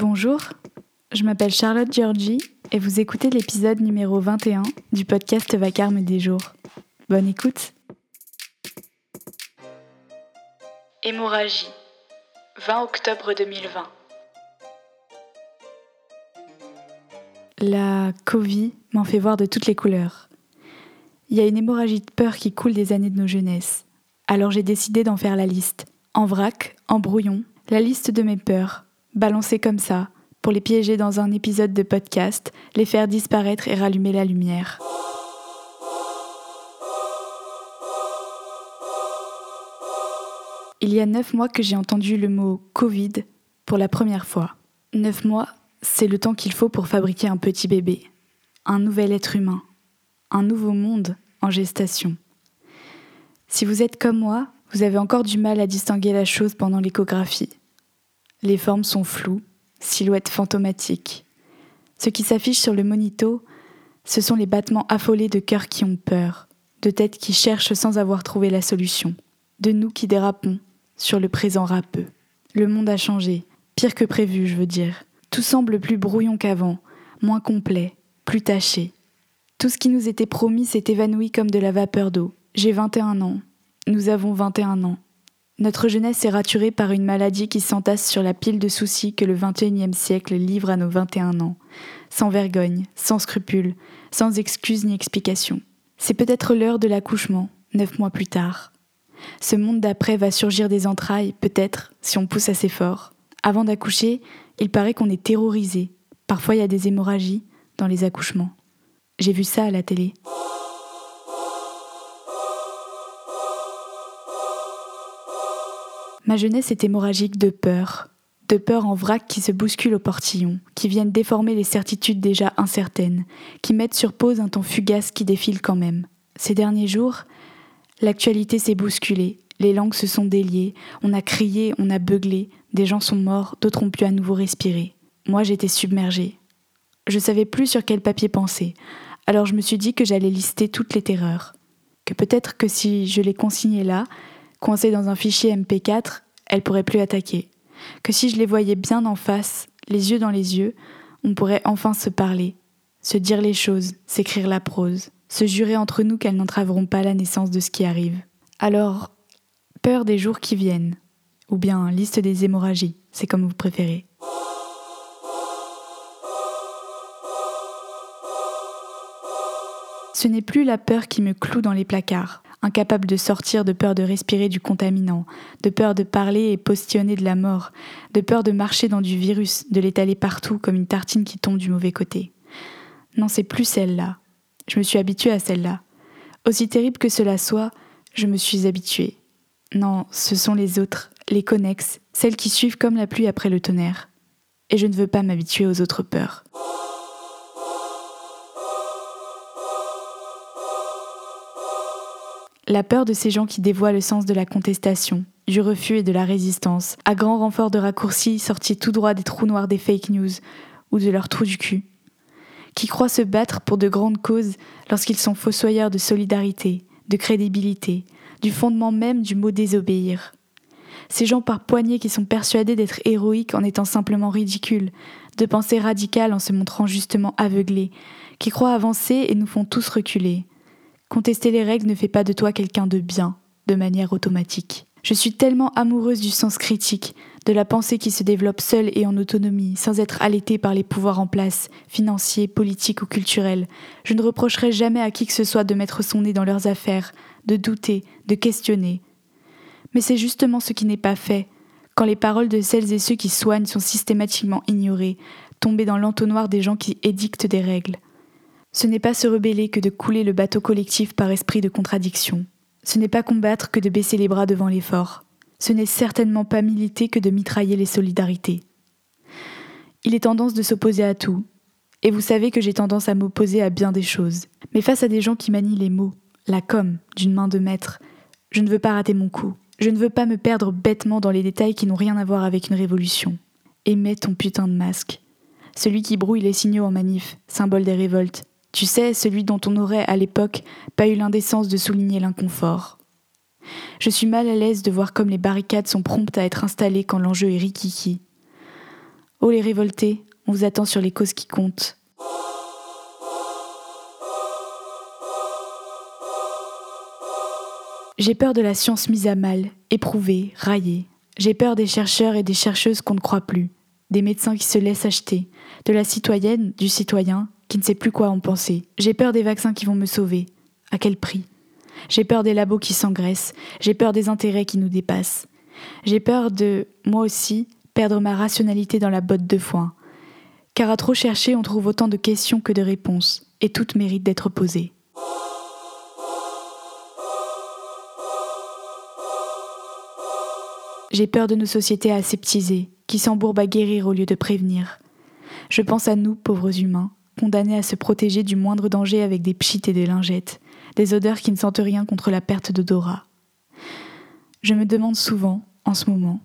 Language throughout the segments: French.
Bonjour, je m'appelle Charlotte Giorgi et vous écoutez l'épisode numéro 21 du podcast Vacarme des jours. Bonne écoute. Hémorragie, 20 octobre 2020. La Covid m'en fait voir de toutes les couleurs. Il y a une hémorragie de peur qui coule des années de nos jeunesses. Alors j'ai décidé d'en faire la liste. En vrac, en brouillon, la liste de mes peurs, balancée comme ça, pour les piéger dans un épisode de podcast, les faire disparaître et rallumer la lumière. Il y a neuf mois que j'ai entendu le mot Covid pour la première fois. Neuf mois, c'est le temps qu'il faut pour fabriquer un petit bébé, un nouvel être humain, un nouveau monde en gestation. Si vous êtes comme moi, vous avez encore du mal à distinguer la chose pendant l'échographie. Les formes sont floues, silhouettes fantomatiques. Ce qui s'affiche sur le monito, ce sont les battements affolés de cœurs qui ont peur, de têtes qui cherchent sans avoir trouvé la solution, de nous qui dérapons, sur le présent râpeux. Le monde a changé, pire que prévu, je veux dire. Tout semble plus brouillon qu'avant, moins complet, plus taché. Tout ce qui nous était promis s'est évanoui comme de la vapeur d'eau. J'ai 21 ans. Nous avons 21 ans. Notre jeunesse est raturée par une maladie qui s'entasse sur la pile de soucis que le XXIe siècle livre à nos 21 ans, sans vergogne, sans scrupules, sans excuse ni explication. C'est peut-être l'heure de l'accouchement, neuf mois plus tard. Ce monde d'après va surgir des entrailles, peut-être, si on pousse assez fort. Avant d'accoucher, il paraît qu'on est terrorisé. Parfois, il y a des hémorragies dans les accouchements. J'ai vu ça à la télé. Ma jeunesse est hémorragique de peur, de peur en vrac qui se bouscule au portillon, qui viennent déformer les certitudes déjà incertaines, qui mettent sur pause un temps fugace qui défile quand même. Ces derniers jours, L'actualité s'est bousculée, les langues se sont déliées, on a crié, on a beuglé, des gens sont morts, d'autres ont pu à nouveau respirer. Moi j'étais submergée. Je savais plus sur quel papier penser, alors je me suis dit que j'allais lister toutes les terreurs. Que peut-être que si je les consignais là, coincées dans un fichier MP4, elles pourraient plus attaquer. Que si je les voyais bien en face, les yeux dans les yeux, on pourrait enfin se parler, se dire les choses, s'écrire la prose se jurer entre nous qu'elles n'entraveront pas la naissance de ce qui arrive. Alors, peur des jours qui viennent, ou bien liste des hémorragies, c'est comme vous préférez. Ce n'est plus la peur qui me cloue dans les placards, incapable de sortir de peur de respirer du contaminant, de peur de parler et postillonner de la mort, de peur de marcher dans du virus, de l'étaler partout comme une tartine qui tombe du mauvais côté. Non, c'est plus celle-là, je me suis habituée à celle-là. Aussi terrible que cela soit, je me suis habituée. Non, ce sont les autres, les connexes, celles qui suivent comme la pluie après le tonnerre. Et je ne veux pas m'habituer aux autres peurs. La peur de ces gens qui dévoient le sens de la contestation, du refus et de la résistance, à grand renfort de raccourcis sortis tout droit des trous noirs des fake news ou de leurs trous du cul qui croient se battre pour de grandes causes lorsqu'ils sont fossoyeurs de solidarité, de crédibilité, du fondement même du mot désobéir. Ces gens par poignées qui sont persuadés d'être héroïques en étant simplement ridicules, de pensées radicales en se montrant justement aveuglés, qui croient avancer et nous font tous reculer. Contester les règles ne fait pas de toi quelqu'un de bien, de manière automatique. Je suis tellement amoureuse du sens critique, de la pensée qui se développe seule et en autonomie, sans être allaitée par les pouvoirs en place, financiers, politiques ou culturels. Je ne reprocherai jamais à qui que ce soit de mettre son nez dans leurs affaires, de douter, de questionner. Mais c'est justement ce qui n'est pas fait, quand les paroles de celles et ceux qui soignent sont systématiquement ignorées, tombées dans l'entonnoir des gens qui édictent des règles. Ce n'est pas se rebeller que de couler le bateau collectif par esprit de contradiction. Ce n'est pas combattre que de baisser les bras devant l'effort. Ce n'est certainement pas militer que de mitrailler les solidarités. Il est tendance de s'opposer à tout, et vous savez que j'ai tendance à m'opposer à bien des choses. Mais face à des gens qui manient les mots, la com, d'une main de maître, je ne veux pas rater mon coup. Je ne veux pas me perdre bêtement dans les détails qui n'ont rien à voir avec une révolution. Aimez ton putain de masque. Celui qui brouille les signaux en manif, symbole des révoltes, tu sais, celui dont on n'aurait, à l'époque, pas eu l'indécence de souligner l'inconfort. Je suis mal à l'aise de voir comme les barricades sont promptes à être installées quand l'enjeu est rikiki. Oh les révoltés, on vous attend sur les causes qui comptent. J'ai peur de la science mise à mal, éprouvée, raillée. J'ai peur des chercheurs et des chercheuses qu'on ne croit plus, des médecins qui se laissent acheter, de la citoyenne, du citoyen qui ne sait plus quoi en penser. J'ai peur des vaccins qui vont me sauver. À quel prix? J'ai peur des labos qui s'engraissent, j'ai peur des intérêts qui nous dépassent. J'ai peur de, moi aussi, perdre ma rationalité dans la botte de foin. Car à trop chercher, on trouve autant de questions que de réponses, et toutes méritent d'être posées. J'ai peur de nos sociétés aseptisées, qui s'embourbent à guérir au lieu de prévenir. Je pense à nous, pauvres humains, condamnés à se protéger du moindre danger avec des pchites et des lingettes, des odeurs qui ne sentent rien contre la perte d'odorat. Je me demande souvent, en ce moment,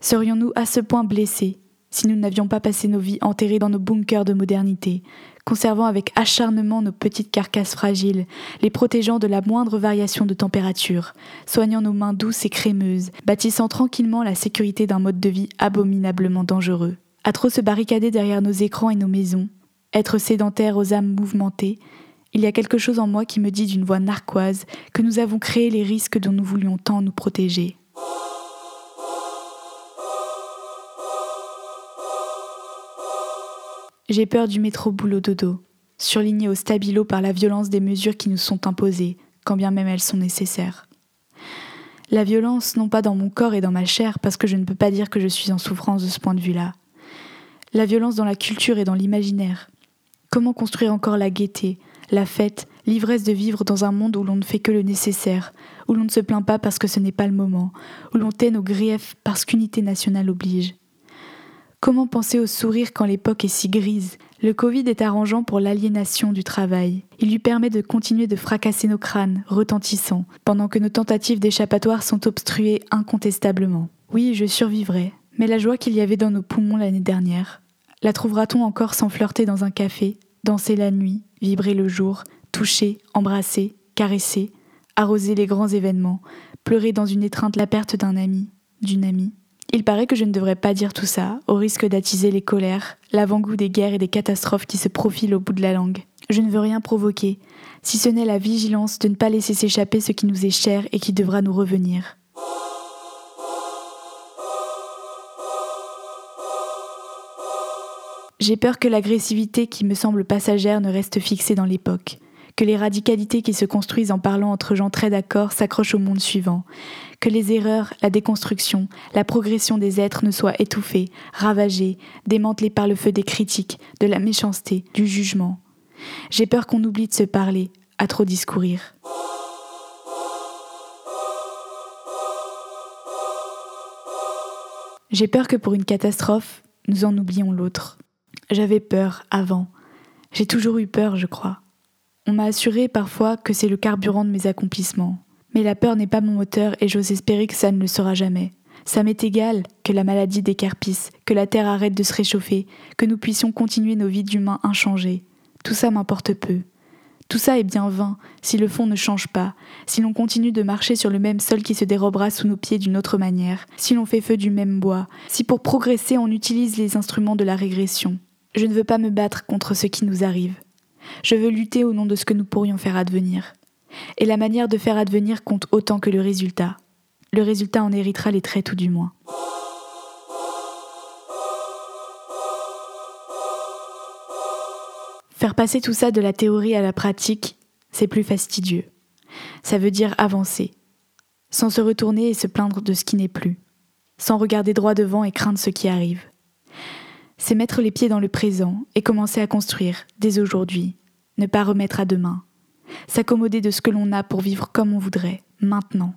serions-nous à ce point blessés si nous n'avions pas passé nos vies enterrés dans nos bunkers de modernité, conservant avec acharnement nos petites carcasses fragiles, les protégeant de la moindre variation de température, soignant nos mains douces et crémeuses, bâtissant tranquillement la sécurité d'un mode de vie abominablement dangereux. À trop se barricader derrière nos écrans et nos maisons, être sédentaire aux âmes mouvementées, il y a quelque chose en moi qui me dit d'une voix narquoise que nous avons créé les risques dont nous voulions tant nous protéger. J'ai peur du métro boulot dodo, surligné au stabilo par la violence des mesures qui nous sont imposées, quand bien même elles sont nécessaires. La violence, non pas dans mon corps et dans ma chair, parce que je ne peux pas dire que je suis en souffrance de ce point de vue-là. La violence dans la culture et dans l'imaginaire. Comment construire encore la gaieté, la fête, l'ivresse de vivre dans un monde où l'on ne fait que le nécessaire, où l'on ne se plaint pas parce que ce n'est pas le moment, où l'on tait nos griefs parce qu'unité nationale oblige. Comment penser au sourire quand l'époque est si grise? Le Covid est arrangeant pour l'aliénation du travail. Il lui permet de continuer de fracasser nos crânes, retentissants, pendant que nos tentatives d'échappatoire sont obstruées incontestablement. Oui, je survivrai, mais la joie qu'il y avait dans nos poumons l'année dernière, la trouvera-t-on encore sans flirter dans un café, danser la nuit, vibrer le jour, toucher, embrasser, caresser, arroser les grands événements, pleurer dans une étreinte la perte d'un ami, d'une amie? Il paraît que je ne devrais pas dire tout ça, au risque d'attiser les colères, l'avant-goût des guerres et des catastrophes qui se profilent au bout de la langue. Je ne veux rien provoquer, si ce n'est la vigilance de ne pas laisser s'échapper ce qui nous est cher et qui devra nous revenir. J'ai peur que l'agressivité qui me semble passagère ne reste fixée dans l'époque, que les radicalités qui se construisent en parlant entre gens très d'accord s'accrochent au monde suivant, que les erreurs, la déconstruction, la progression des êtres ne soient étouffées, ravagées, démantelées par le feu des critiques, de la méchanceté, du jugement. J'ai peur qu'on oublie de se parler, à trop discourir. J'ai peur que pour une catastrophe, nous en oublions l'autre. J'avais peur avant. J'ai toujours eu peur, je crois. On m'a assuré parfois que c'est le carburant de mes accomplissements. Mais la peur n'est pas mon moteur et j'ose espérer que ça ne le sera jamais. Ça m'est égal que la maladie décarpisse, que la Terre arrête de se réchauffer, que nous puissions continuer nos vies d'humains inchangées. Tout ça m'importe peu. Tout ça est bien vain si le fond ne change pas, si l'on continue de marcher sur le même sol qui se dérobera sous nos pieds d'une autre manière, si l'on fait feu du même bois, si pour progresser on utilise les instruments de la régression. Je ne veux pas me battre contre ce qui nous arrive. Je veux lutter au nom de ce que nous pourrions faire advenir. Et la manière de faire advenir compte autant que le résultat. Le résultat en héritera les traits tout du moins. Faire passer tout ça de la théorie à la pratique, c'est plus fastidieux. Ça veut dire avancer, sans se retourner et se plaindre de ce qui n'est plus, sans regarder droit devant et craindre ce qui arrive. C'est mettre les pieds dans le présent et commencer à construire, dès aujourd'hui, ne pas remettre à demain. S'accommoder de ce que l'on a pour vivre comme on voudrait, maintenant,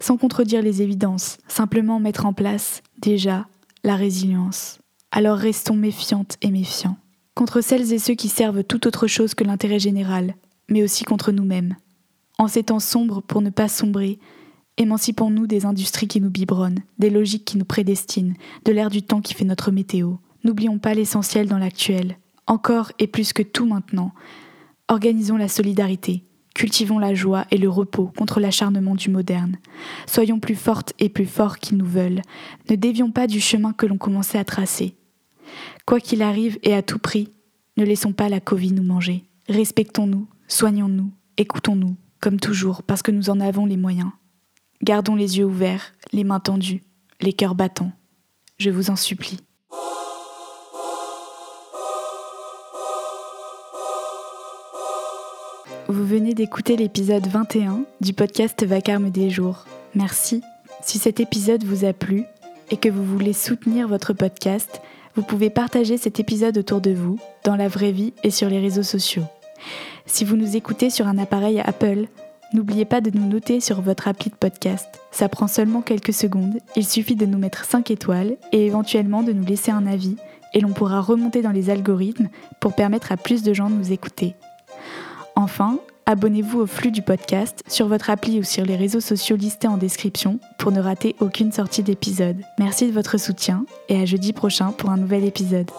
sans contredire les évidences, simplement mettre en place, déjà, la résilience. Alors restons méfiantes et méfiants, contre celles et ceux qui servent tout autre chose que l'intérêt général, mais aussi contre nous-mêmes. En ces temps sombres pour ne pas sombrer, émancipons-nous des industries qui nous biberonnent, des logiques qui nous prédestinent, de l'air du temps qui fait notre météo. N'oublions pas l'essentiel dans l'actuel. Encore et plus que tout maintenant, Organisons la solidarité, cultivons la joie et le repos contre l'acharnement du moderne. Soyons plus fortes et plus forts qu'ils nous veulent. Ne dévions pas du chemin que l'on commençait à tracer. Quoi qu'il arrive et à tout prix, ne laissons pas la Covid nous manger. Respectons-nous, soignons-nous, écoutons-nous, comme toujours, parce que nous en avons les moyens. Gardons les yeux ouverts, les mains tendues, les cœurs battants. Je vous en supplie. Venez d'écouter l'épisode 21 du podcast Vacarme des jours. Merci. Si cet épisode vous a plu et que vous voulez soutenir votre podcast, vous pouvez partager cet épisode autour de vous, dans la vraie vie et sur les réseaux sociaux. Si vous nous écoutez sur un appareil Apple, n'oubliez pas de nous noter sur votre appli de podcast. Ça prend seulement quelques secondes, il suffit de nous mettre 5 étoiles et éventuellement de nous laisser un avis et l'on pourra remonter dans les algorithmes pour permettre à plus de gens de nous écouter. Enfin, abonnez-vous au flux du podcast sur votre appli ou sur les réseaux sociaux listés en description pour ne rater aucune sortie d'épisode. Merci de votre soutien et à jeudi prochain pour un nouvel épisode.